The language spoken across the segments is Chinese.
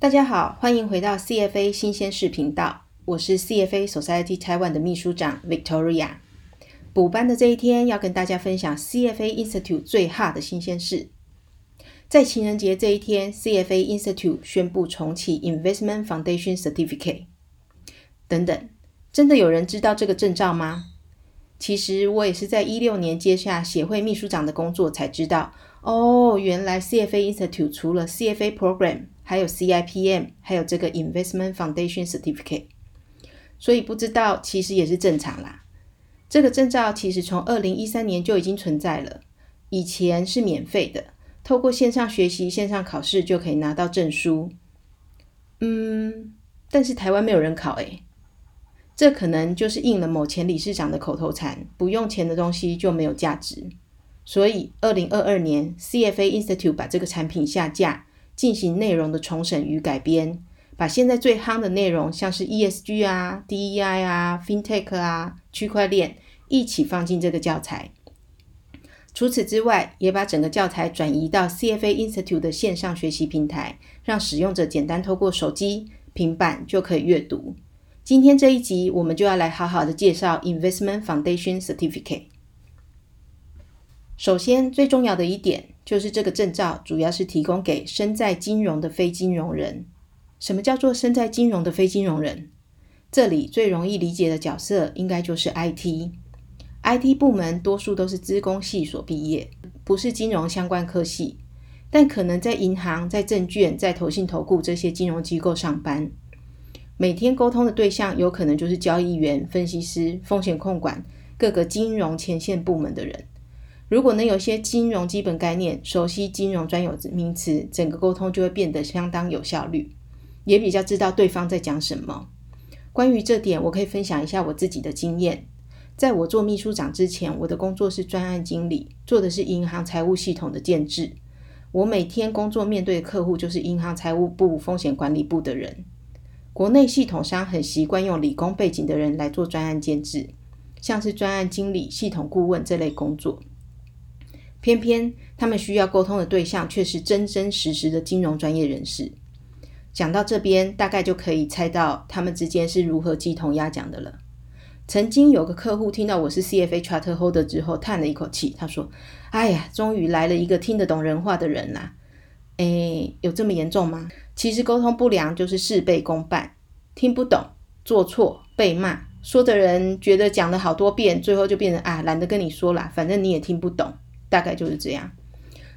大家好，欢迎回到 CFA 新鲜事频道，我是 CFA Society Taiwan 的秘书长 Victoria。补班的这一天，要跟大家分享 CFA Institute 最 hot 的新鲜事。在情人节这一天，CFA Institute 宣布重启 Investment Foundation Certificate。等等，真的有人知道这个证照吗？其实我也是在一六年接下协会秘书长的工作才知道，哦，原来 CFA Institute 除了 CFA Program，还有 CIPM，还有这个 Investment Foundation Certificate。所以不知道其实也是正常啦。这个证照其实从二零一三年就已经存在了，以前是免费的。透过线上学习、线上考试就可以拿到证书。嗯，但是台湾没有人考诶，这可能就是应了某前理事长的口头禅：不用钱的东西就没有价值。所以，二零二二年 CFA Institute 把这个产品下架，进行内容的重审与改编，把现在最夯的内容，像是 ESG 啊、DEI 啊、FinTech 啊、区块链，一起放进这个教材。除此之外，也把整个教材转移到 CFA Institute 的线上学习平台，让使用者简单透过手机、平板就可以阅读。今天这一集，我们就要来好好的介绍 Investment Foundation Certificate。首先，最重要的一点就是这个证照主要是提供给身在金融的非金融人。什么叫做身在金融的非金融人？这里最容易理解的角色应该就是 IT。IT 部门多数都是资工系所毕业，不是金融相关科系，但可能在银行、在证券、在投信、投顾这些金融机构上班，每天沟通的对象有可能就是交易员、分析师、风险控管各个金融前线部门的人。如果能有些金融基本概念，熟悉金融专有名词，整个沟通就会变得相当有效率，也比较知道对方在讲什么。关于这点，我可以分享一下我自己的经验。在我做秘书长之前，我的工作是专案经理，做的是银行财务系统的建制。我每天工作面对的客户就是银行财务部、风险管理部的人。国内系统商很习惯用理工背景的人来做专案建制，像是专案经理、系统顾问这类工作。偏偏他们需要沟通的对象却是真真实实的金融专业人士。讲到这边，大概就可以猜到他们之间是如何鸡同鸭讲的了。曾经有个客户听到我是 CFA Charter Holder 之后，叹了一口气，他说：“哎呀，终于来了一个听得懂人话的人啦！”哎，有这么严重吗？其实沟通不良就是事倍功半，听不懂、做错、被骂，说的人觉得讲了好多遍，最后就变成啊，懒得跟你说了，反正你也听不懂，大概就是这样。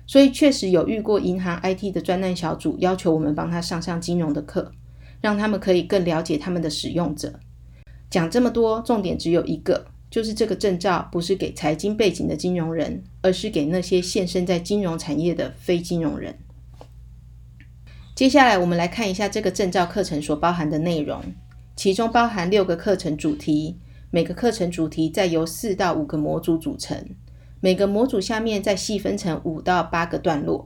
所以确实有遇过银行 IT 的专案小组要求我们帮他上上金融的课，让他们可以更了解他们的使用者。讲这么多，重点只有一个，就是这个证照不是给财经背景的金融人，而是给那些现身在金融产业的非金融人。接下来，我们来看一下这个证照课程所包含的内容，其中包含六个课程主题，每个课程主题再由四到五个模组组成，每个模组下面再细分成五到八个段落。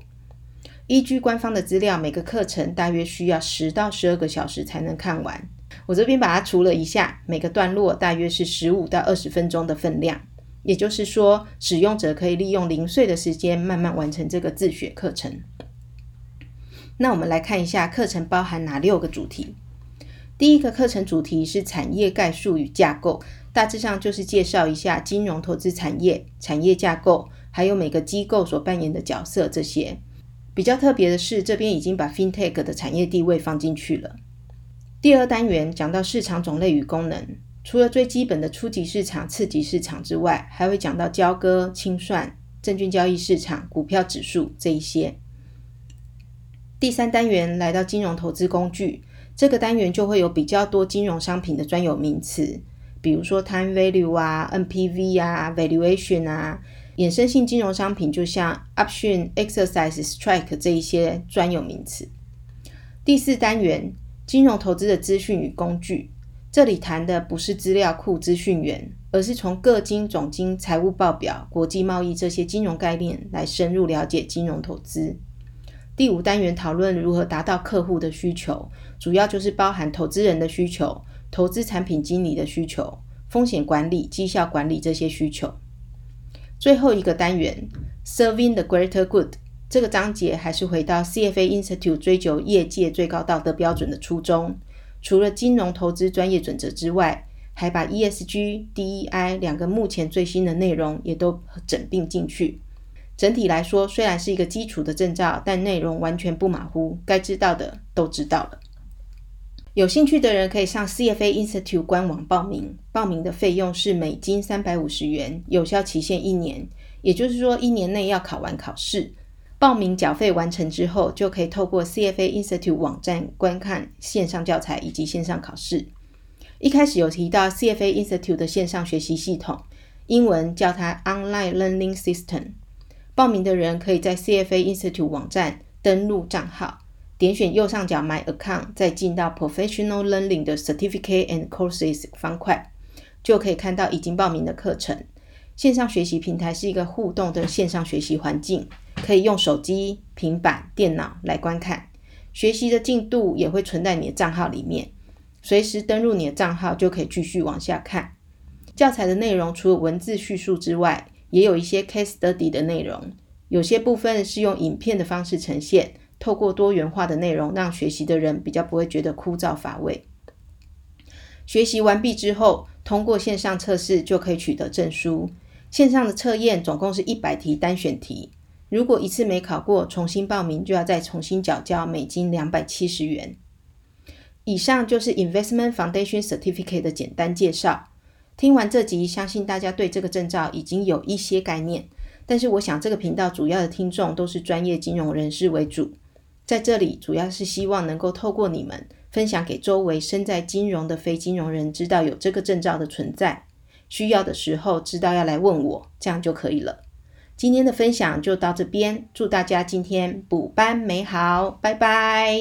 依据官方的资料，每个课程大约需要十到十二个小时才能看完。我这边把它除了一下，每个段落大约是十五到二十分钟的分量，也就是说，使用者可以利用零碎的时间慢慢完成这个自学课程。那我们来看一下课程包含哪六个主题。第一个课程主题是产业概述与架构，大致上就是介绍一下金融投资产业、产业架构，还有每个机构所扮演的角色这些。比较特别的是，这边已经把 FinTech 的产业地位放进去了。第二单元讲到市场种类与功能，除了最基本的初级市场、次级市场之外，还会讲到交割、清算、证券交易市场、股票指数这一些。第三单元来到金融投资工具，这个单元就会有比较多金融商品的专有名词，比如说 time value 啊、NPV 啊、valuation 啊，衍生性金融商品就像 option、exercise、strike 这一些专有名词。第四单元。金融投资的资讯与工具，这里谈的不是资料库资讯源，而是从各金、总金、财务报表、国际贸易这些金融概念来深入了解金融投资。第五单元讨论如何达到客户的需求，主要就是包含投资人的需求、投资产品经理的需求、风险管理、绩效管理这些需求。最后一个单元，Serving the Greater Good，这个章节还是回到 CFA Institute 追求业界最高道德标准的初衷。除了金融投资专业准则之外，还把 ESG、DEI 两个目前最新的内容也都整并进去。整体来说，虽然是一个基础的证照，但内容完全不马虎，该知道的都知道了。有兴趣的人可以上 CFA Institute 官网报名，报名的费用是美金三百五十元，有效期限一年，也就是说一年内要考完考试。报名缴费完成之后，就可以透过 CFA Institute 网站观看线上教材以及线上考试。一开始有提到 CFA Institute 的线上学习系统，英文叫它 Online Learning System。报名的人可以在 CFA Institute 网站登录账号，点选右上角 My Account，再进到 Professional Learning 的 Certificate and Courses 方块，就可以看到已经报名的课程。线上学习平台是一个互动的线上学习环境。可以用手机、平板电脑来观看学习的进度，也会存在你的账号里面。随时登录你的账号，就可以继续往下看教材的内容。除了文字叙述之外，也有一些 case study 的内容。有些部分是用影片的方式呈现，透过多元化的内容，让学习的人比较不会觉得枯燥乏味。学习完毕之后，通过线上测试就可以取得证书。线上的测验总共是一百题单选题。如果一次没考过，重新报名就要再重新缴交美金两百七十元。以上就是 Investment Foundation Certificate 的简单介绍。听完这集，相信大家对这个证照已经有一些概念。但是，我想这个频道主要的听众都是专业金融人士为主，在这里主要是希望能够透过你们分享给周围身在金融的非金融人，知道有这个证照的存在，需要的时候知道要来问我，这样就可以了。今天的分享就到这边，祝大家今天补班美好，拜拜。